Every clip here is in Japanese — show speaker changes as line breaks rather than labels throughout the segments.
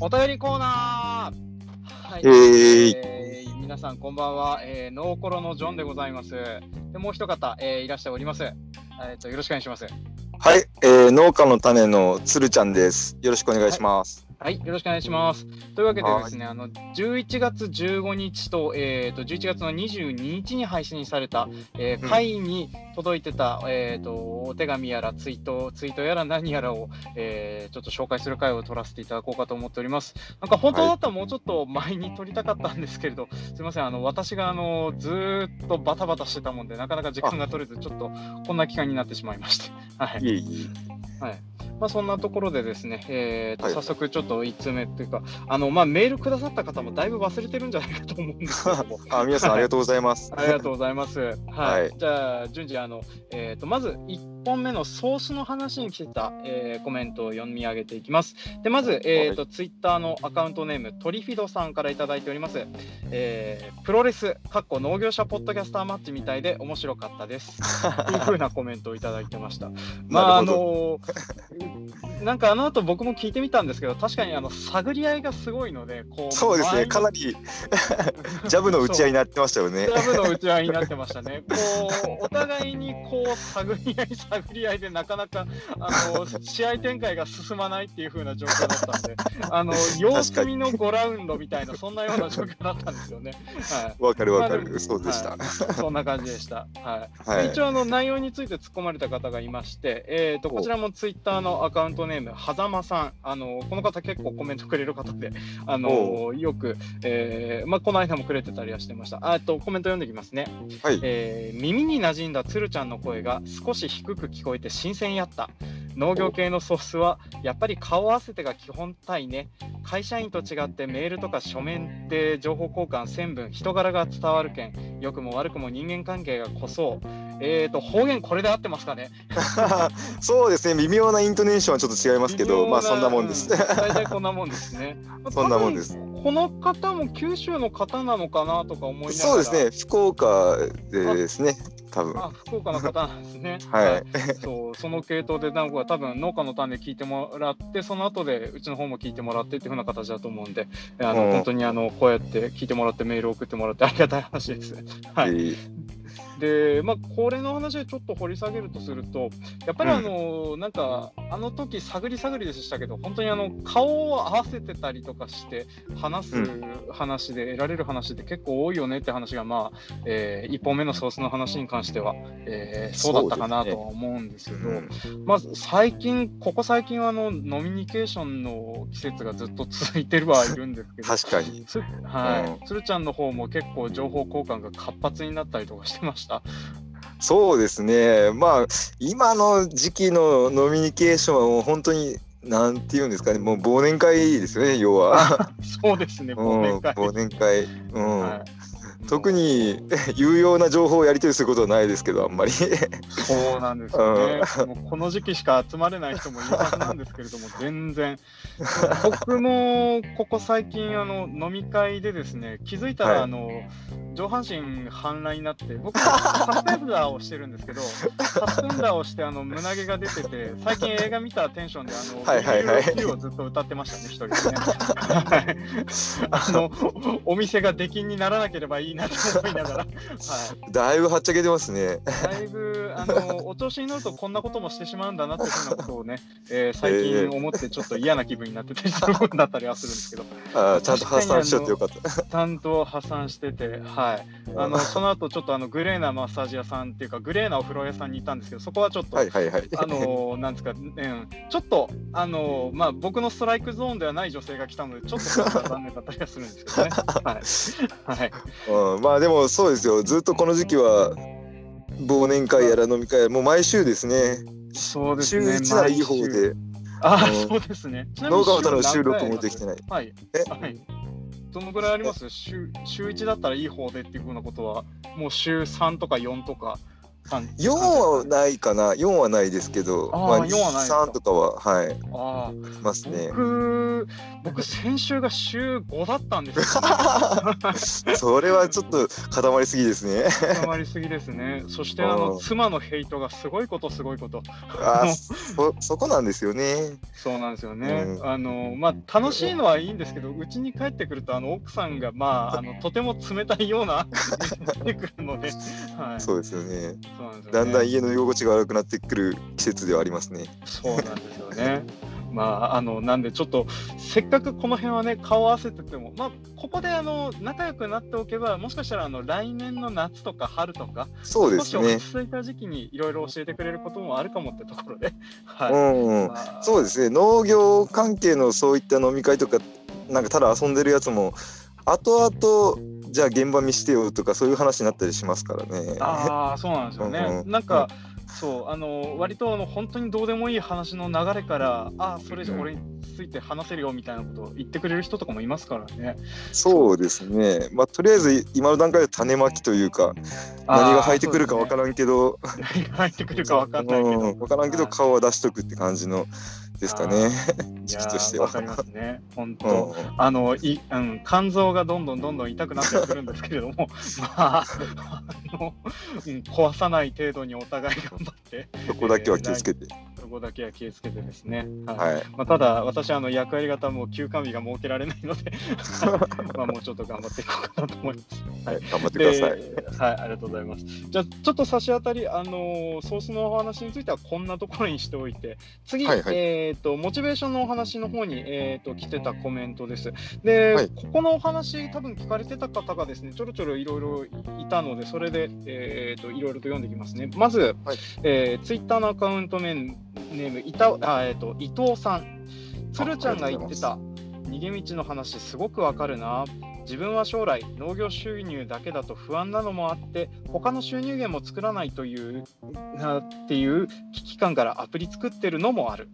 お便りコーナーはい、
えー
えー皆さんこんばんは、えー、ノーコロのジョンでございます。でもう一方、えーいらしております。えー、とよろしくお願いします。
はい、えー農家の種のつるちゃんです。よろしくお願いします。
はい、よろしくお願いします。というわけでですね、あの11月15日と,、えー、と11月の22日に配信された、えー
うん
会に届いてた、えー、とお手紙やらツイート、ツイートやら何やらを、えーちょっと紹介する回を取らせていただこうかと思っております。なんか本当だったらもうちょっと前に撮りたかったんですけれど、すみません、あの私があのずーっとバタバタしてたもんで、なかなか時間が取れず、ちょっとこんな期間になってしまいまして。はい
いえい
はいまあ、そんなところでですね、えーと
はい
早速ちょっと1通目っていうか、あのまあ、メールくださった方もだいぶ忘れてるんじゃないかと思うんですけど。
あ、皆さんありがとうございます。
ありがとうございます。はい。
はい
じゃあ、順次、あの、えっ、と、まず1本目のソースの話に来てた、えーコメントを読み上げていきます。で、まず、えっ、と、ツイッターのアカウントネーム、トリフィドさんからいただいております。えープロレス、かっこ農業者ポッドキャスターマッチみたいで面白かったです。というふうなコメントをいただいてました。まあ、あのなんかあの後僕も聞いてみたんですけど、確かにあの探り合いがすごいので、こう、
そうですね、かな
り
り ジャブの打ち合いになってましたよね
ジ。ャブの打ち合いになってましたね。こうお互いにこう探り合い探り合いでなかなかあの試合展開が進まないっていう風な状況だったんで、あの様子見の5ラウンドみたいなそんなような状況だったんですよね。はい。
わかるわかる。そうでした。
はいそんな感じでした。はい。
はい
一応あの内容について突っ込まれた方がいまして、えー、と
お
こちらもツイッターのアカウントネームはざまさんあのこの方結構コメントくれる方であのよく、えーまあ、この間もくれてたりはしてましたあえっとコメント読んできますね、
はい。
えー耳に馴染んだつるちゃんの声が少し低く聞こえて新鮮やった。農業系のソースはやっぱり顔合わせてが基本体ね。会社員と違ってメールとか書面で情報交換1000分人柄が伝わるけん良くも悪くも人間関係が濃そう。えーと方言これで合ってますかね？
そうですね、微妙なイントネーションはちょっと違いますけど、まあそんなもんです。
う大体こんなもんですね。
そんなもんです。
この方も九州の方なのかなとか思いながら。
そうですね、福岡ですね、多分。
あ福岡の方なんですね。
はい。
そうその系統でなんか多分農家の種聞いてもらってその後でうちの方も聞いてもらってっていうふうな形だと思うんであの、
うん。
本当にあのこうやって聞いてもらってメール送ってもらってありがたい話です。はい、
えー
でまあこれの話でちょっと掘り下げるとするとやっぱりあの、なんかあの時探り探りでしたけど本当にあの顔を合わせてたりとかして話す
う
話で得られる話って結構多いよねって話がまあ、え1本目のソースの話に関しては、えーそうだったかなとは思うんですけど。
うん
まあ、最近、ここ最近はあのノミニケーションの季節がずっと続いてるはいるんですけど、
確かに。
つはい、
うん
ちゃんの方も結構情報交換が活発になったりとかしてました。
そうですね、まあ、今の時期のノミニケーションはもう本当に、なんていうんですかね、もう忘年会ですよね、要は。
そうですね、
うん、
忘年会。
忘年会。うん
はい
特に有用な情報をやり取りすることはないですけど、あんまり。
そうなんですよね。もうこの時期しか集まれない人もいるはずなんですけれども、全然。僕もここ最近あの飲み会でですね、気づいたら、
はい
あの上半身半裸になって、僕サスペンダーをしてるんですけど、サスペンダーをしてあの胸毛が出てて、最近映画見たテンションであの、
はいはいはい
をずっと歌ってましたね、一人でね。はいあのお店が出禁にならなければいいなと思いながら。はい
だいぶはっちゃけてますね。
だいぶあのお調子に乗るとこんなこともしてしまうんだなっていうふうなことをね、えー最近思ってちょっと嫌な気分になってたりするだったりはするんですけど、
あーちゃんと発散しようってよかった。
ちゃんと破産してて、はい、あのその後ちょっとあのグレーなマッサージ屋さんっていうか、グレーなお風呂屋さんに行ったんですけど、そこはちょっと、
はいはいはい。
あのなんですか、うん、ちょっと、あのまあ、僕のストライクゾーンではない女性が来たので、ちょっと残念だったりはするんですけどね。はいはい
うん、まあでもそうですよ、ずっとこの時期は忘年会やら飲み会もう毎週ですね。週
そうですね。
1ならいい方で、
あ
うん
そうですね。
農家のための
週
収録もできてない。
はい。
え？
はい。どのぐらいあります？週週1だったらいい方でっていうふうなことは、もう週3とか4とか、
4はないかな。4はないですけど
あー
まあ、
4はないですか
？3とかははい。
あ
ますね。
僕、僕、先週が週5だったんですよ、
それはちょっと固まりすぎですね。
固まりすぎですね。そして、あの、
うん。
妻のヘイトがすごいこと、すごいこと。
あーそそこなんですよね。
そうなんですよね。
うん。
あの、まあ、楽しいのはいいんですけど、うちに帰ってくると、あの、奥さんが、まあ、あの、とても冷たいような、出てくるので、はい。
そうですよね
そうなんですよね。
だんだん家の居心地が悪くなってくる季節ではありますね。
そうなんですよね。まあ、あの、なんで、ちょっと、せっかくこの辺はね、顔合わせてても、まあ、ここで、あの、仲良くなっておけば、もしかしたら、あの、来年の夏とか春とか、
そうで
少し
すね
落ち着いた時期にいろいろ教えてくれることもあるかもってところで、はい。
うん、
まあ。
そうですね。農業関係のそういった飲み会とかなんかただ遊んでるやつも後々じゃあ現場見してよとかそういう話になったりしますからね。
ああ、そうなんですよね。
うんうん
なんか、そう、あの、割とあの本当にどうでもいい話の流れから、ああ、それじゃ俺について話せるよみたいなことを言ってくれる人とかもいますからね。
そうですね。まあとりあえず今の段階で種まきというか何が生えてくるかわからんけど、
らん。何が入ってくるかわかんないけど。
うんわからんけど
はい
顔は出しとくって感じのですかね。時期としては
わかりますね。本
う
当。
ん
あのい、うん、肝臓がどんどんどんどん痛くなってくるんですけれども、まあ、あの、うん、壊さない程度にお互い頑張って、
そこだけは気をつけて。
そこだけは気をつけてですね。はい
はい。
まあ、ただ、私はあの役割型も休館日が設けられないので、まあもうちょっと頑張っていこうかなと思います。
はい、頑張ってください。
ではい、ありがとうございます。じゃあ、ちょっと差し当たり、あのーソースのお話についてはこんなところにしておいて、次、
はいはい
えっ、と、モチベーションのお話の方に、えっ、と、来てたコメントです。で、
はい
ここのお話、多分聞かれてた方がですね、ちょろちょろいろいろいたので、それで、えっ、と、いろいろと読んでいきますね。まず、
はい
えツイッターのアカウントネーム、ネームいたあえっ、と、伊藤さん。鶴ちゃんが言ってた逃げ道の話すごくわかるな。自分は将来農業収入だけだと不安なのもあって他の収入源も作らないというなっていう危機感からアプリ作ってるのもある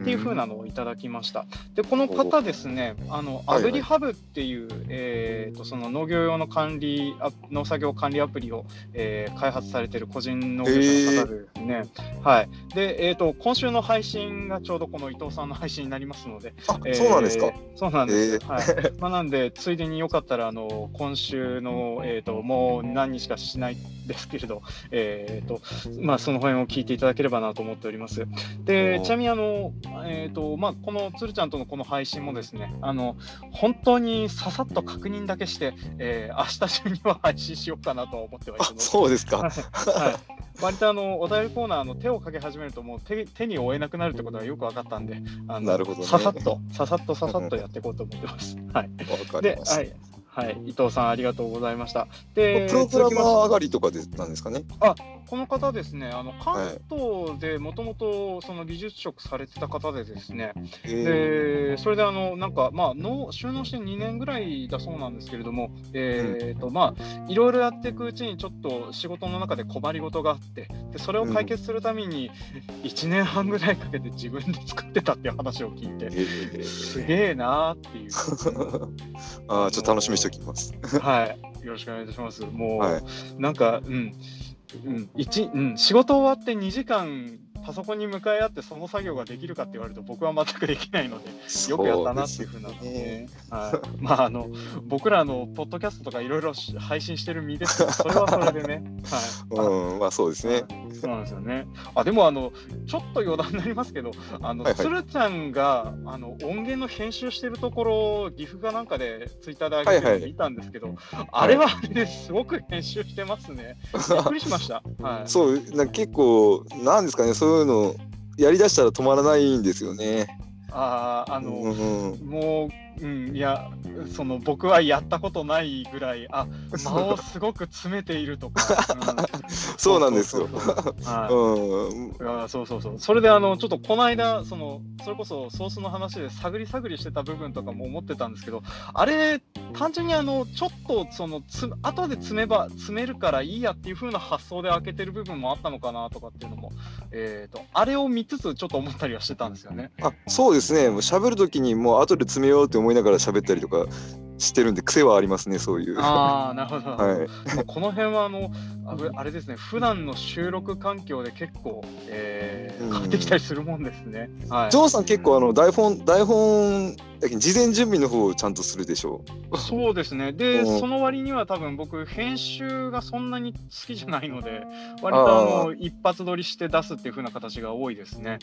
っていう風なのをいただきました。でこの方ですね、あの
はいはい
アグリハブっていう、えー、とその農業用の管理ア農作業管理アプリを、えー開発されてる個人農業者の方ですね。はい。でえっ、と今週の配信がちょうどこの伊藤さんの配信になりますので、
あ、
えー
そうなんですか。
そうなんですよ。
え
はい。まあなんでついでによかったらあの今週のえっ、ともう何日かしないですけれど、えっ、とまあその辺を聞いていただければなと思っております。でちなみにあのえっ、とまあこのつるちゃんとのこの配信もですね、あの本当にささっと確認だけして、えー、明日中には配信しようかなとは思ってはいる
あ
の、で。
そうですか。
はい、割とあのお便りコーナーの手をかけ始めるともう手手に負えなくなるってことがよく分かったんで、あの
なるほどね
ささっとささっとささっとやっていこうと思ってます。はい。
わかり
で、は。い。はい、伊藤さんありがとうございました。で、
プログラマー上がりとかでなんですかね？
この方ですね、あの関東でもともとその技術職されてた方でですね、
え
でそれであのなんかまあの収納して2年ぐらいだそうなんですけれども、えーとまあいろいろやっていくうちにちょっと仕事の中で困りごとがあって、でそれを解決するために1年半ぐらいかけて自分で作ってたっていう話を聞いて、
え
すげえなーっていう。
あーちょっと楽しみにしておきます。
はい、よろしくお願いいたします。もう、
はい
なんか、うん、うん、一、うん、仕事終わって2時間。パソコンに向かい合ってその作業ができるかって言われると僕は全くできないのでよくやったなっていうふうな、
そうですね
はい、まああの僕らのポッドキャストとかいろいろ配信してる身ですけど それはそれでね、はい、
うん、まあそうですね。
そうなんですよね。あでもあのちょっと余談になりますけど、あの、
はいはい
つるちゃんがあの音源の編集してるところを岐阜かなんかでツイッターで上げて見たんですけど、あれはあれですごく編集してますね。びっくりしました。はい。
そう、な結構、なんですかね、そういうの、やりだしたら止まらないんですよね。
あーあの、
うん、
もう、うん、いや、その僕はやったことないぐらい、あ間をすごく詰めているとか、う ん
そうなんですよ。
そうそうそうそうそうそう。それであのちょっとこの間そのそれこそソースの話で探り探りしてた部分とかも思ってたんですけど、あれ単純にあのちょっとそのつ後で詰めば詰めるからいいやっていう風な発想で開けてる部分もあったのかなとかっていうのもえっ、とあれを見つつちょっと思ったりはしてたんですよね。
あそうですね、もう喋るときにもう後で詰めようって思いながら喋ったりとか知ってるんで癖はありますねそういう。
ああ、なるほど。
はい。
まあこの辺はあのあれですね、普段の収録環境で結構、えー
うん
変わってきたりするもんですね。はい
ジョーさん結構あの台本台本事前準備の方をちゃんとするでしょ
そうですね。で、
うん
その割には多分僕、編集がそんなに好きじゃないので、割とあの一発撮りして出すっていう風な形が多いですね。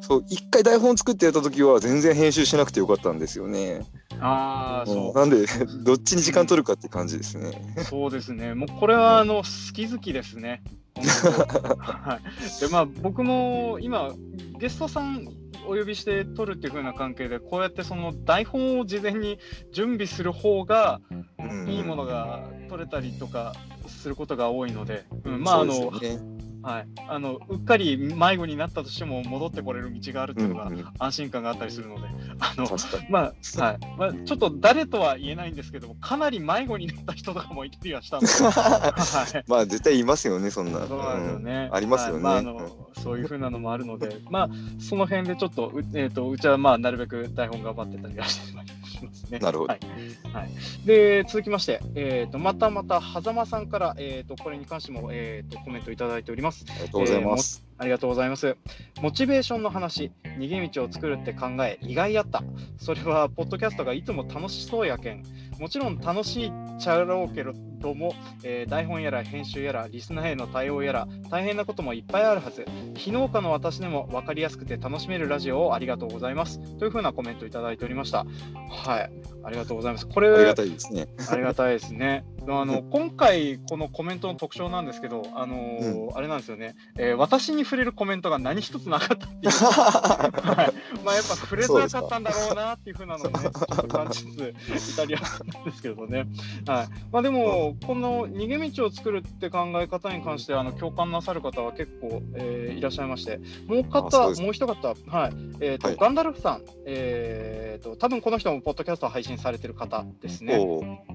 そう一回台本作ってやった時は全然編集しなくてよかったんですよね。
ああ、
うん
そ
なんで どっちに時間取るかって感じですね。
う、そうですね。もうこれはあの好き好きですね。はい。で、まあ僕も今、ゲストさんお呼びして撮るっていう風な関係で、こうやってその台本を事前に準備する方が、
うん
いいものが取れたりとかすることが多いので、うん、まああの、
ね
はい、あのうっかり迷子になったとしても戻ってこれる道があるっていうのが安心感があったりするので、あの。まあはいまあ、ちょっと誰とは言えないんですけども、かなり迷子になった人とかもいたりはしたので、はい、
まあ絶対いますよねそんな。
そうなんですよね。
ありますよね
はいまあ、あのそういうふうなのもあるので、まあ、その辺でちょっと、う,、えー、とうちはまあなるべく台本頑張ってたりはしてますね。
なるほど
はいはい、で続きまして、えー、とまたまた狭間さんから、えー、とこれに関しても、えー、とコメントいただいております。
ありがとうございます。
ありがとうございます。モチベーションの話、逃げ道を作るって考え、意外やった。それは、ポッドキャストがいつも楽しそうやけん。もちろん楽しいっちゃろうけども、えー台本やら編集やら、リスナーへの対応やら、大変なこともいっぱいあるはず。非農家の私でも分かりやすくて楽しめるラジオをありがとうございます。というふうなコメントいただいておりました。はい、ありがとうございます。これ、
ありがたいですね。
ありがたいですね。あの 今回、このコメントの特徴なんですけど、あのーあれなんですよね、えー私に触れるコメントが何一つなかったっていう、はい、まあやっぱ触れづらかったんだろうなっていうふうなのをね、ちょっと感じつつ、イタリアなんですけどね。はい。まあ、でも、この逃げ道を作るって考え方に関してあの共感なさる方は結構、えーいらっしゃいまして、もう方、
です。
もう一方、はい。えーと
はい。
ガンダルフさん、えーと、多分この人もポッドキャストを配信されてる方ですね。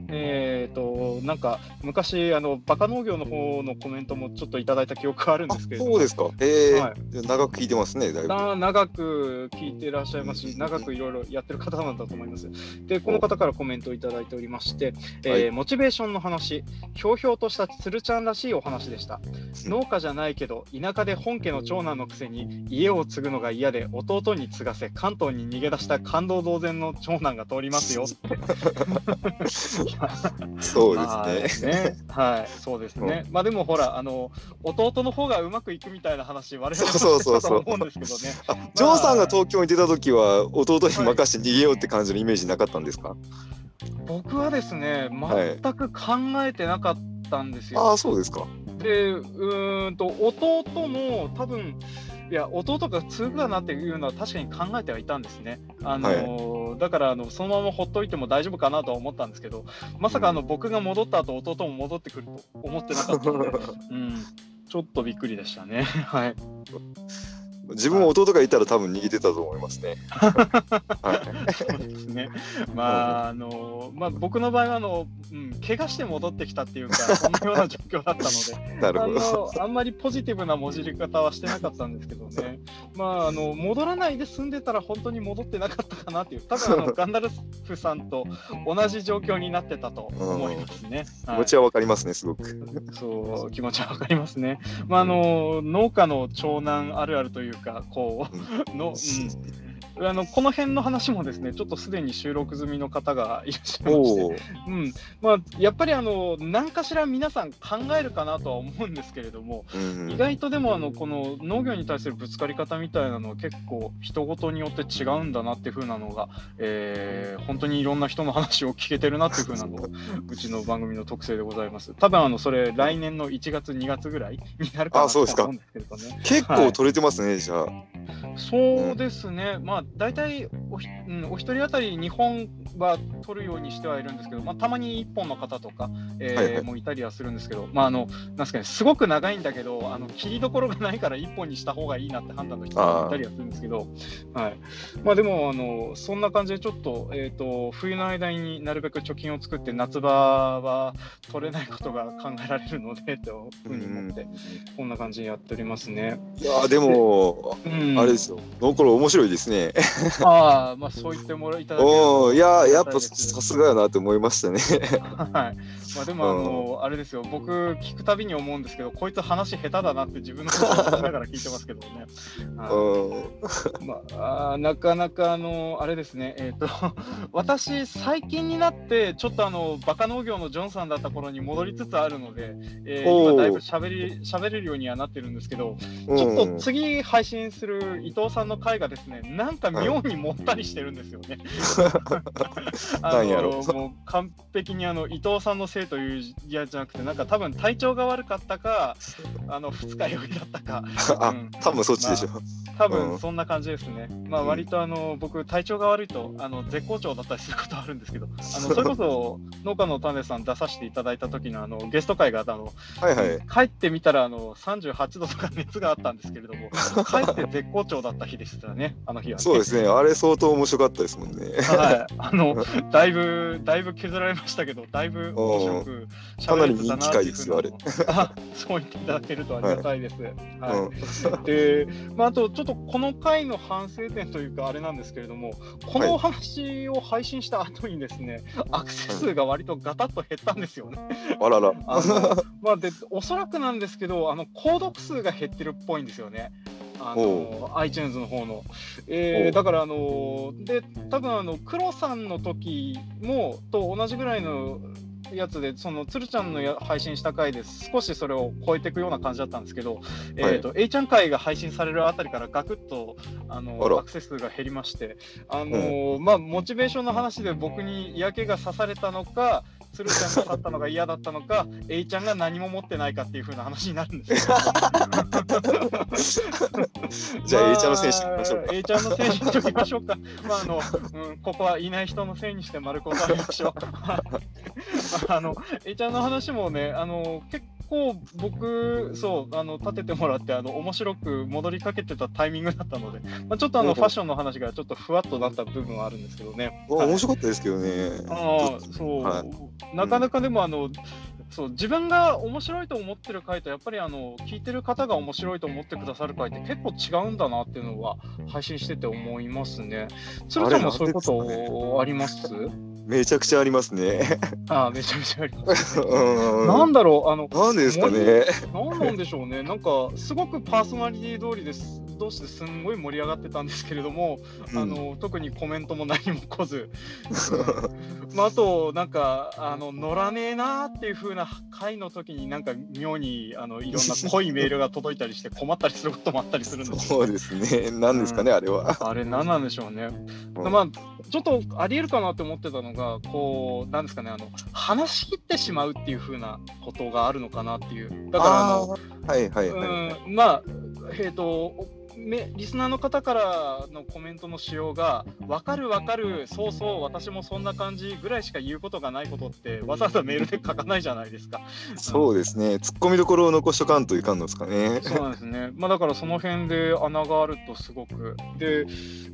えー、となんか昔あのバカ農業の方のコメントもちょっといただいた記憶があるん
あ
ですけれども。
そうですか。ええ
はい。
長く聞いてますねだいぶ。
な長く聞いていらっしゃいますし長くいろいろやってる方なんだと思います。でこの方からコメントをいただいておりまして、えー
はい。
モチベーションの話ひょうひょうとしたつるちゃんらしいお話でした。農家じゃないけど田舎で本家の長男のくせに家を継ぐのが嫌で弟に継がせ関東に逃げ出した感動同然の長男が通りますよ
そう
まあ
ですね。
ね はい、そうですね。まあでもほら、あの弟の方がうまくいくみたいな話、我々も
そうそうそう
思うんですけどね。
あジョーさんが東京に出た時は弟に任せて逃げようって感じのイメージなかったんですか？
僕はですね、
はい
全く考えてなかったんですよ。
ああそうですか。
で、うーんと弟も多分。いや弟が継ぐかなっていうのは確かに考えてはいたんですね。あのーだからあのそのままほっといても大丈夫かなとは思ったんですけど、まさかあの僕が戻った後弟も戻ってくると思ってなかったので、うん、ちょっとびっくりでしたね。はい。
自分も弟がいたら多分逃げてたと思いますね。はい。
そうですね。まあ、あの、まあ、僕の場合は、あの、うん、怪我して戻ってきたっていうか、そんなような状況だったので。
なる
あ
ほど。
の、あんまりポジティブなもじり方はしてなかったんですけどね。まあ、あの、戻らないで済んでたら、本当に戻ってなかったかなっていう。多分、あの、ガンダルフさんと同じ状況になってたと思いますね。
気持ちはわかりますねすごく。
そう気持ちはわかりますね。まああの農家の長男あるあるというかこうの、うん、あのこの辺の話もですねちょっとすでに収録済みの方がいらっしゃいまして。うんまあ、やっぱりあの何かしら皆さん考えるかなとは思うんですけれども、
うん
意外とでもあのこの農業に対するぶつかり方みたいなのは結構人ごとによって違うんだなっていう風なのが、えー本当にいろんな人の話を聞けてるなっていう風なのが うちの番組の特性でございます。多分あのそれ来年の1月2月ぐらいになるかなと思うんですけれどね。
結構取れてますね、じゃあ。
そうですね、まあ大体おひ、うん、お一人当たり2本は取るようにしてはいるんですけど、まあ、たまに1本の方とか、えー
はいはい
もういたりはするんですけど、まああのなんですかね、すごく長いんだけど、あの切りどころがないから1本にした方がいいなって判断の人がいたりはするんですけど、はいまあ、でもあの、そんな感じでちょっと,、えー、と冬の間になるべく貯金を作って、夏場は取れないことが考えられるので というふうに思って、こんな感じでやっておりますね。
いやーでも、
うん
あれですよ。ノーコロ面白いですね。
あああ、まあそう言ってもらいただけると
おおいややっぱさすがやなって思いましたね。
はい。まあでもあの、あれですよ、僕聞くたびに思うんですけど、こいつ話下手だなって自分のことをながら聞いてますけどね。はい。
うん
まあ、なかなかあのあれですね、えー、と 私、最近になってちょっとあのバカ農業のジョンさんだった頃に戻りつつあるので、えー今だいぶ喋り喋れるようにはなってるんですけど、ちょっと次配信する伊藤さんの回がですね、なんか妙にもったりしてるんですよね。あのもう完璧にあの伊藤さんのせいというやじゃなくて、なんか多分体調が悪かったか、あの二日酔いだったか、
あ
うん
多分そっちでしょ。
多
うん
分そんな感じですね。まあ
うん
割とあの僕体調が悪いとあの絶好調だったりすることあるんですけど、あのそれこそ農家の種さん出させていただいた時のあのゲスト会があの
はいはい。
帰ってみたらあの38度とか熱があったんですけれども、帰って絶好調だった日でしたね。あの日は、ね。
そうですね。あれ相当面白かったですもんね。
はい、あのだいぶだいぶ削られましたけど、だいぶ面白く
かなり
喋れてたな
人気回ですよ
っていうふうなあそう言っていただけるとありがたいです。はい
うん
で、まあ、あとちょっとこの回の反省点というかあれなんですけれどもこのお話を配信した後にですね、アクセス数が割とガタッと減ったんですよね。
あらら。
あのまあ、でおそらくなんですけどあの購読数が減ってるっぽいんですよね。あの iTunes の方の、えーだからあので多分あの黒さんの時もと同じぐらいのやつでそのつるちゃんのや配信した回で少しそれを超えていくような感じだったんですけど、えー、と A ちゃん回が配信されるあたりからガクッとあのアクセス数が減りましてあの、まあモチベーションの話で僕に嫌気がさされたのかつるちゃんが勝ったのが嫌だったのか A ちゃんが何も持ってないかっていう風な話になるんですよ。
じゃあ A ちゃんのせいにしてみましょうか
まあ A ちゃんのせいにしましょうか。まああの、うん、ここはいない人のせいにして丸く収めましょう。あちゃんの話もね、あの結構僕そうあの立ててもらってあの面白く戻りかけてたタイミングだったので、まあ、ちょっとあの
うん
ファッションの話がちょっとふわっとなった部分はあるんですけどね。
まあ
はい
面白かったですけどね。
ああそう、
は
なかなかでもあの、そう自分が面白いと思ってる回とやっぱりあの聞いてる方が面白いと思ってくださる回って結構違うんだなっていうのは配信してて思いますね。つるちゃんもそういうことあります？
めちゃくちゃありますね。
ああめちゃめちゃあります、ね。
うん
なんだろうあの
なんでですかね。
なんなんでしょうね、なんかすごくパーソナリティ通りです同士ですんごい盛り上がってたんですけれども、あの特にコメントも何も来ず、う んまあ、あとなんかあの乗らねえなーっていう風な回の時になんか妙にあのいろんな濃いメールが届いたりして困ったりすることもあったりするんですよ
そうですね。なんですかね、あれは。
あれ何なんでしょうね。
うん
まあちょっとありえるかなって思ってたのがこうなんですかねあの話し切ってしまうっていう風なことがあるのかなっていうだからあの
はいはいはい。
うんまあえっ、とめリスナーの方からのコメントの仕様が分かる分かるそうそう私もそんな感じぐらいしか言うことがないことってわざわざメールで書かないじゃないですか。
そうですね。突っ込みどころを残しとかんといかんのですかね。
そうなんですね。まあだからその辺で穴があるとすごく。で、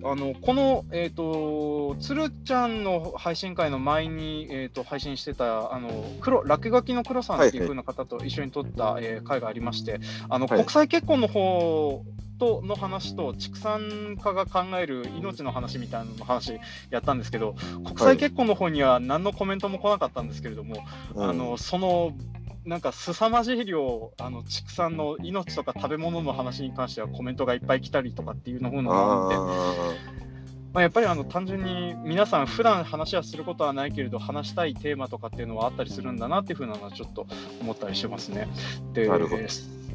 あのこのえっ、とつるちゃんの配信会の前にえっ、と配信してたあの黒落書きの黒さんっていう風な方と一緒に撮った、えー会がありまして、あの
はい
国際結婚の方との話と畜産家が考える命の話みたいなの話やったんですけど、国際結婚の方には何のコメントも来なかったんですけれども、
うん
あのそのなんか凄まじい量あの畜産の命とか食べ物の話に関してはコメントがいっぱい来たりとかっていうのもあって
あ
まあ、やっぱりあの単純に皆さん普段話はすることはないけれど話したいテーマとかっていうのはあったりするんだなっていうふうなのはちょっと思ったりしてますね。で
なるほど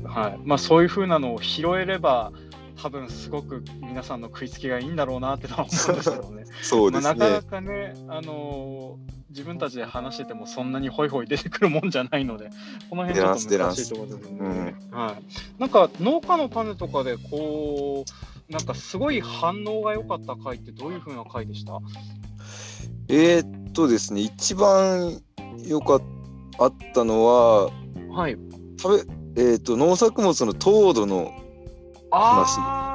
はいまあ、そういうふうなのを拾えれば多分すごく皆さんの食いつきがいいんだろうなってのは思うんですけどね。
ー そうです
まあ、なかな
ね。
かね、あのー自分たちで話しててもそんなにホイホイ出てくるもんじゃないので、この辺ちょっと難しいところですね。はい、なんか農家の種とかでこう、なんかすごい反応が良かった回ってどういう風な回でした？
えーっとですね、一番よかあったのは、
はい。
食べ、えーっと、農作物の糖度の、
話。あ、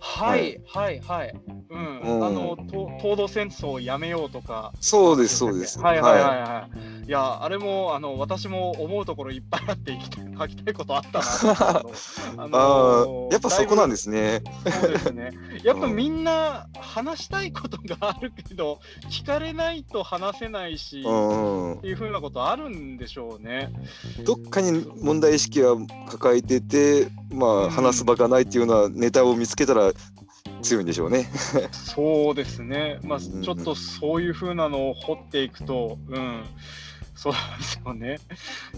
はいはいはい。うん。
うん
あの、と東土戦争をやめようとか。
そうです、そうです。
はいはいはいはい。いいや、あれも、あの、私も思うところいっぱいあって、きた 書きたいことあったなと
ああやっぱそこなんですね。
そうですね。やっぱみんな話したいことがあるけど、聞かれないと話せないし、
うん
っていうふうなことあるんでしょうね。
どっかに問題意識は抱えてて、ま
うん
あ、話す場がないっていうようなネタを見つけたら強いんでしょうね。
そうですね。まあ、
うん
ちょっとそういうふうなのを掘っていくと、うん。そうですよね。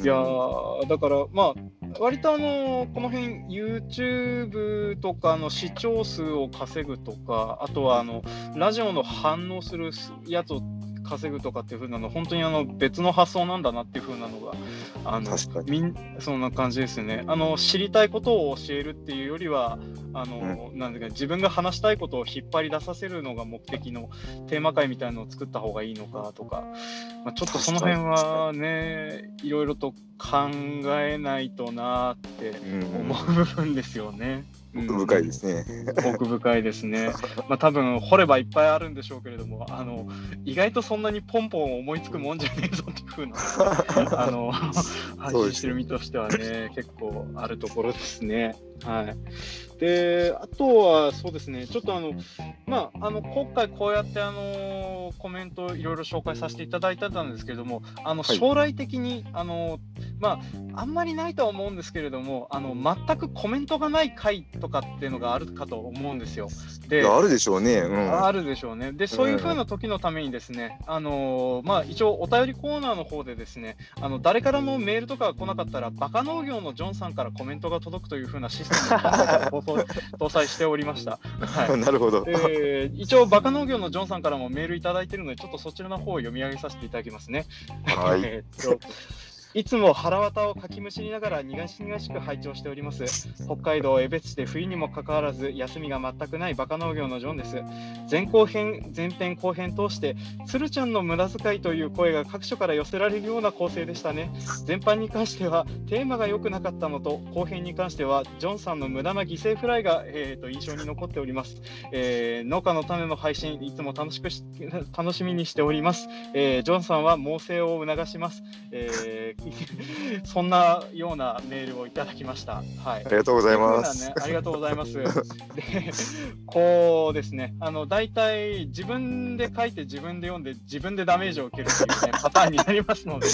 いやーだからまあ割とあのこの辺 YouTube とかの視聴数を稼ぐとかあとはあのラジオの反応するやつを稼ぐとかっていう風なの本当にあの別の発想なんだなっていう風なのがあの
確かに。
みんそんな感じですねあの知りたいことを教えるっていうよりはあの、なんだか自分が話したいことを引っ張り出させるのが目的のテーマ会みたいのを作った方がいいのかとか、まあ、ちょっとその辺はねいろいろと考えないとなーって
うん
思う部分ですよね。
奥深いですね。
奥深いですね。まあ多分掘ればいっぱいあるんでしょうけれども、あの意外とそんなにポンポン思いつくもんじゃねえぞっていうふうな あの配信してる身としてはね結構あるところですね。はい。であとはそうですねちょっとあのまああの今回こうやってあのコメントいろいろ紹介させていただいてたんですけれども、あの
はい
将来的にあのまああんまりないとは思うんですけれども、あの全くコメントがない回とかっていうのがあるかと思うんですよ。で
あるでしょうね。うん。
あるでしょうね。で、そういう風な時のためにですね、あのーまあ、一応お便りコーナーの方でですね、あの誰からもメールとかが来なかったら、バカ農業のジョンさんからコメントが届くという風なシステムを搭載しておりました。はい。
なるほど。
えー一応、バカ農業のジョンさんからもメールいただいているので、ちょっとそちらの方を読み上げさせていただきますね。
はい。
えーっといつも腹渡をかきむしりながら苦し苦しく拝聴しております。北海道江別市で冬にもかかわらず休みが全くないバカ農業のジョンです。前後編、前編後編通して、鶴ちゃんの無駄遣いという声が各所から寄せられるような構成でしたね。前半に関してはテーマが良くなかったのと、後編に関してはジョンさんの無駄な犠牲フライが、えー、と印象に残っております。えー農家の種の配信、いつも楽しくし楽しみにしております。えージョンさんは猛省を促します。えー そんなようなメールをいただきました。はい
あ。りがとうございます。
ね、ありがとうございます。で、こうですね、あの大体自分で書いて自分で読んで自分でダメージを受けるっていうねパターンになりますので、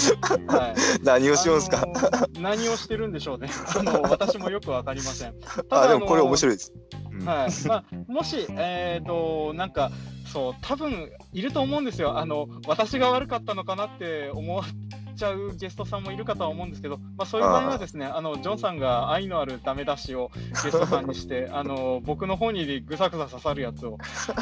はい。
何をしようんすか？
あのー何をしてるんでしょうね。あの私もよくわかりません。
あ、でもこれ面
い。
白いです。うん
はい。まあもしえっ、となんかそう多分いると思うんですよ。あの私が悪かったのかなって思っちゃうゲストさんもいるかとは思うんですけど、まあそういう場合はですね、あのジョンさんが愛のあるダメ出しをゲストさんにして、あの僕の方にぐさぐさ刺さるやつを、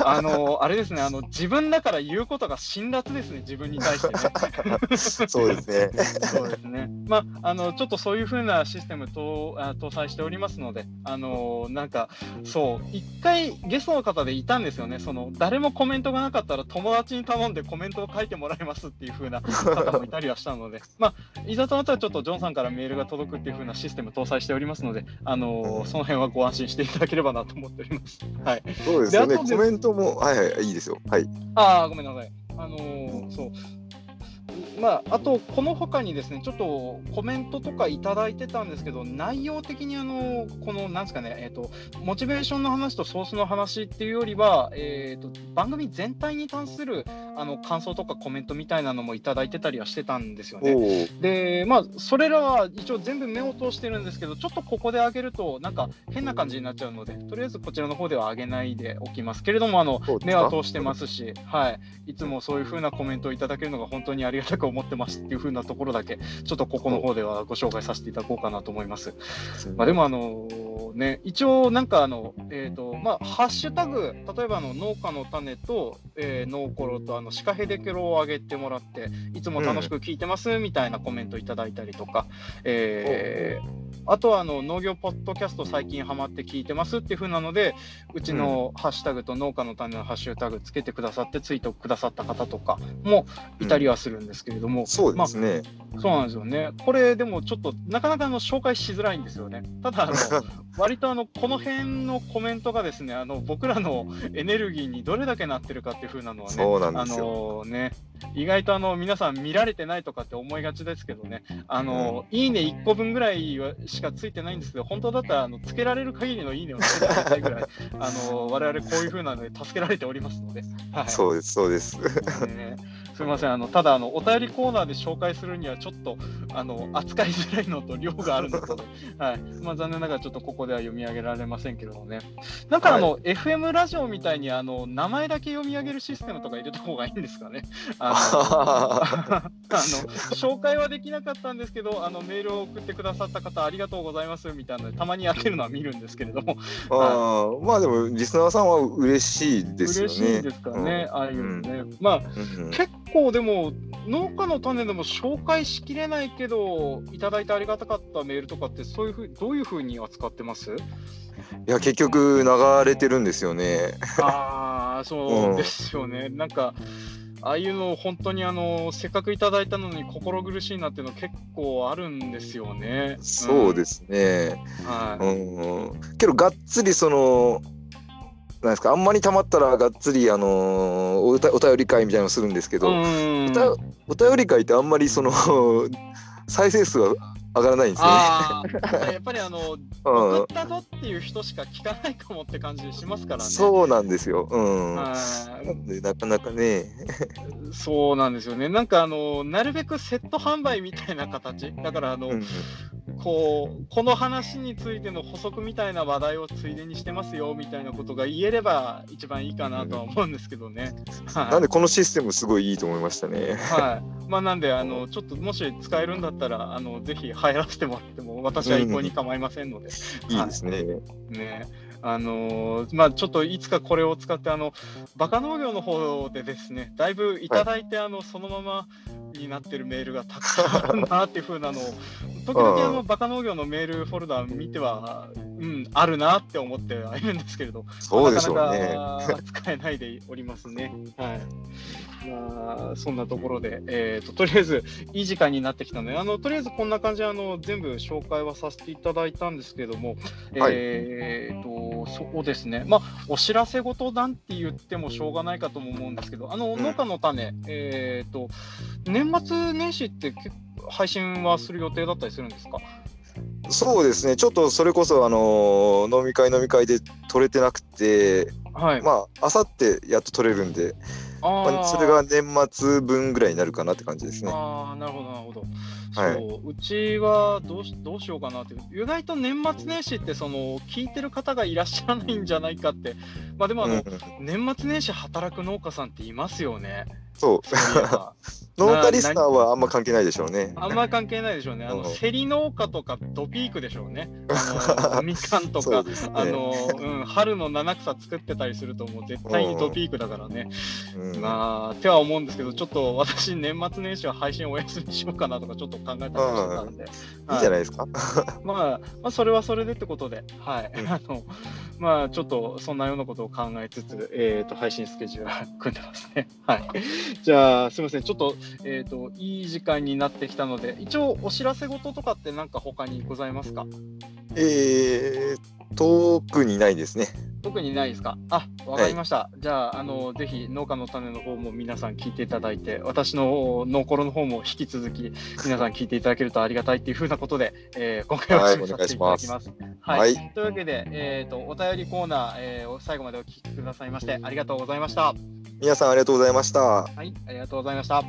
あの あれですね、あの自分だから言うことが辛辣ですね、自分に対してね。
そうですね。
そうですね。まあ、あの、ちょっとそういう風なシステムとあ搭載しておりますので、あのなんか、そう、一回ゲストの方でいたんですよね。その、誰もコメントがなかったら友達に頼んでコメントを書いてもらいますっていう風な方もいたりはしたので、まあ、いざとなったらちょっとジョンさんからメールが届くっていう風なシステム搭載しておりますので、あのその辺はご安心していただければなと思っております。はい。
そうですよね。コメントも、はいはい、いいですよ。はい。
ああ、ごめんなさい。あのーそう。まあ、あと、この他にですね、ちょっとコメントとかいただいてたんですけど、内容的にあの、この、なんですかね、えっ、と、モチベーションの話とソースの話っていうよりは、えっ、と、番組全体に関する、あの、感想とかコメントみたいなのもいただいてたりはしてたんですよね。で、まあ、それらは一応全部目を通してるんですけど、ちょっとここで上げると、なんか変な感じになっちゃうので、とりあえずこちらの方では上げないでおきますけれども、あの、目は通してますし、はい、いつもそういう風なコメントをいただけるのが本当にありがたく思ってますっていう風なところだけ、ちょっとここの方ではご紹介させていただこうかなと思います。まあ、でも、あのね、一応、なんかあの、えっ、と、まあ、ハッシュタグ、例えばあの農家の種と、えー、ノーコロとあのシカヘデケロを上げてもらって、いつも楽しく聞いてますみたいなコメントいただいたりとか、えーあとはあの農業ポッドキャスト最近ハマって聞いてますっていう風なので、うちのハッシュタグと農家の種のハッシュタグつけてくださってツイートくださった方とかもいたりはするんですけれども、
そうですね。
そうなんですよね。これでもちょっとなかなかあの紹介しづらいんですよね。ただあの 割とあのこの辺のコメントがですね、あの僕らのエネルギーにどれだけなってるかっていう風なのはね、
そうなん
あ
ですよ。
のね意外とあの皆さん見られてないとかって思いがちですけどね、あの、うん、いいね1個分ぐらいしかついてないんですけど、本当だったらあのつけられる限りのいいねをつけてあげたいぐらい、あの我々こういう風なので助けられておりますので。
はい、そうです、そうです。
ね。すみません、あのただあの、お便りコーナーで紹介するには、ちょっとあの扱いづらいのと量があるので、はい。まあ、残念ながらちょっとここでは読み上げられませんけれどもね、なんかあの、はい、FM ラジオみたいにあの名前だけ読み上げるシステムとか入れた方がいいんですかね。あの紹介はできなかったんですけど、あのメールを送ってくださった方、ありがとうございますみたいなたまにやってるのは見るんですけれども。
あまあでも、リスナーさんは嬉しいですよね。
嬉しいですかね、うん、ああいうね。うん、まあ、うん、結構でも、農家の種でも紹介しきれないけど、いただいてありがたかったメールとかって、そういうふうどういうふうに扱ってます？い
や、結局、流れてるんですよね。
ああ、そうですよね。うん、なんかああいうの本当にあのせっかくいただいたのに心苦しいなっていうの結構あるんですよね。
そうですね。うん、はい。うん。けどがっつりそのなんですかあんまりたまったらがっつり、あのー、おお便り会みたいなのするんですけど、お便り会ってあんまりその再生数は上がらないんですよ
ね。やっぱりあの、送ったぞっていう人しか聞かないかもって感じしますからね。
そうなんですよ。うん。なんでなかなかね。
そうなんですよね。なんかあの、なるべくセット販売みたいな形。だからあの、うん、こう、この話についての補足みたいな話題をついでにしてますよみたいなことが言えれば一番いいかなとは思うんですけどね。
うん、はい、なんでこのシステムすごいいいと思いましたね。
はい。まあなんで、あの、ちょっともし使えるんだったら、あの、ぜひ入らせてもらっても、私は一向に構いませんので。
うん、いいですね。
ね。あのー、まあ、ちょっといつかこれを使ってあのバカ農業の方でですねだいぶいただいて、はい、あのそのままになってるメールがたくさんあるなっていうふうなのを 時々あのバカ農業のメールフォルダ見ては、うん、あるなって思ってはいるんですけれど。
そうでしょうね。
なかなか使えないでおりますね。はい。まあ、そんなところで、えーと、とりあえずいい時間になってきたので、あのとりあえずこんな感じであの全部紹介はさせていただいたんですけれども、はい、えーと、そうですね、まあ、お知らせ事なんて言ってもしょうがないかとも思うんですけど、あの農家の種、うん、えーと、年末年始って配信はする予定だったりするんですか？
そうですね、ちょっとそれこそ、あの飲み会、飲み会で取れてなくて、はい、まあ、あさってやっと取れるんで、まあ、それが年末分ぐらいになるかなって感じですね。
あなるほど、なるほど。はい、うちはどうしどうしようかなって意外と年末年始ってその聞いてる方がいらっしゃらないんじゃないかってまあでもあの、うん、年末年始働く農家さんっていますよね。
そう。農家リスナーはあんま関係ないでしょうね。
あんま関係ないでしょうね。あの、セリ農家とかドピークでしょうね。あのみかんとか、ね、あの、うん、春の七草作ってたりするともう絶対にドピークだからね。うん、まあ、っては思うんですけど、ちょっと私年末年始は配信お休みしようかなとかちょっと考えたりしてたんで。
いいじゃないですか。
まあ、まあ、それはそれでってことで、はい。うん、あの、まあ、ちょっとそんなようなことを考えつつ、えっ、ー、と、配信スケジュールは組んでますね。はい。じゃあ、すみません。ちょっと、えっ、ー、と、いい時間になってきたので、一応、お知らせ事とかって何か他にございますか？
えー、特にないですね。
特にないですか？あ、わかりました。はい、じゃあ、あの、ぜひ農家の種の方も皆さん聞いていただいて、私のノーコロの方も引き続き皆さん聞いていただけるとありがたいっていうふうなことで、えー、今回は締めさせていただきます。はい。はい、というわけで、えっ、ー、と、お便りコーナー、えー、最後までお聞きくださいましてありがとうございました。
皆さんありがとうございました。
はい、ありがとうございました。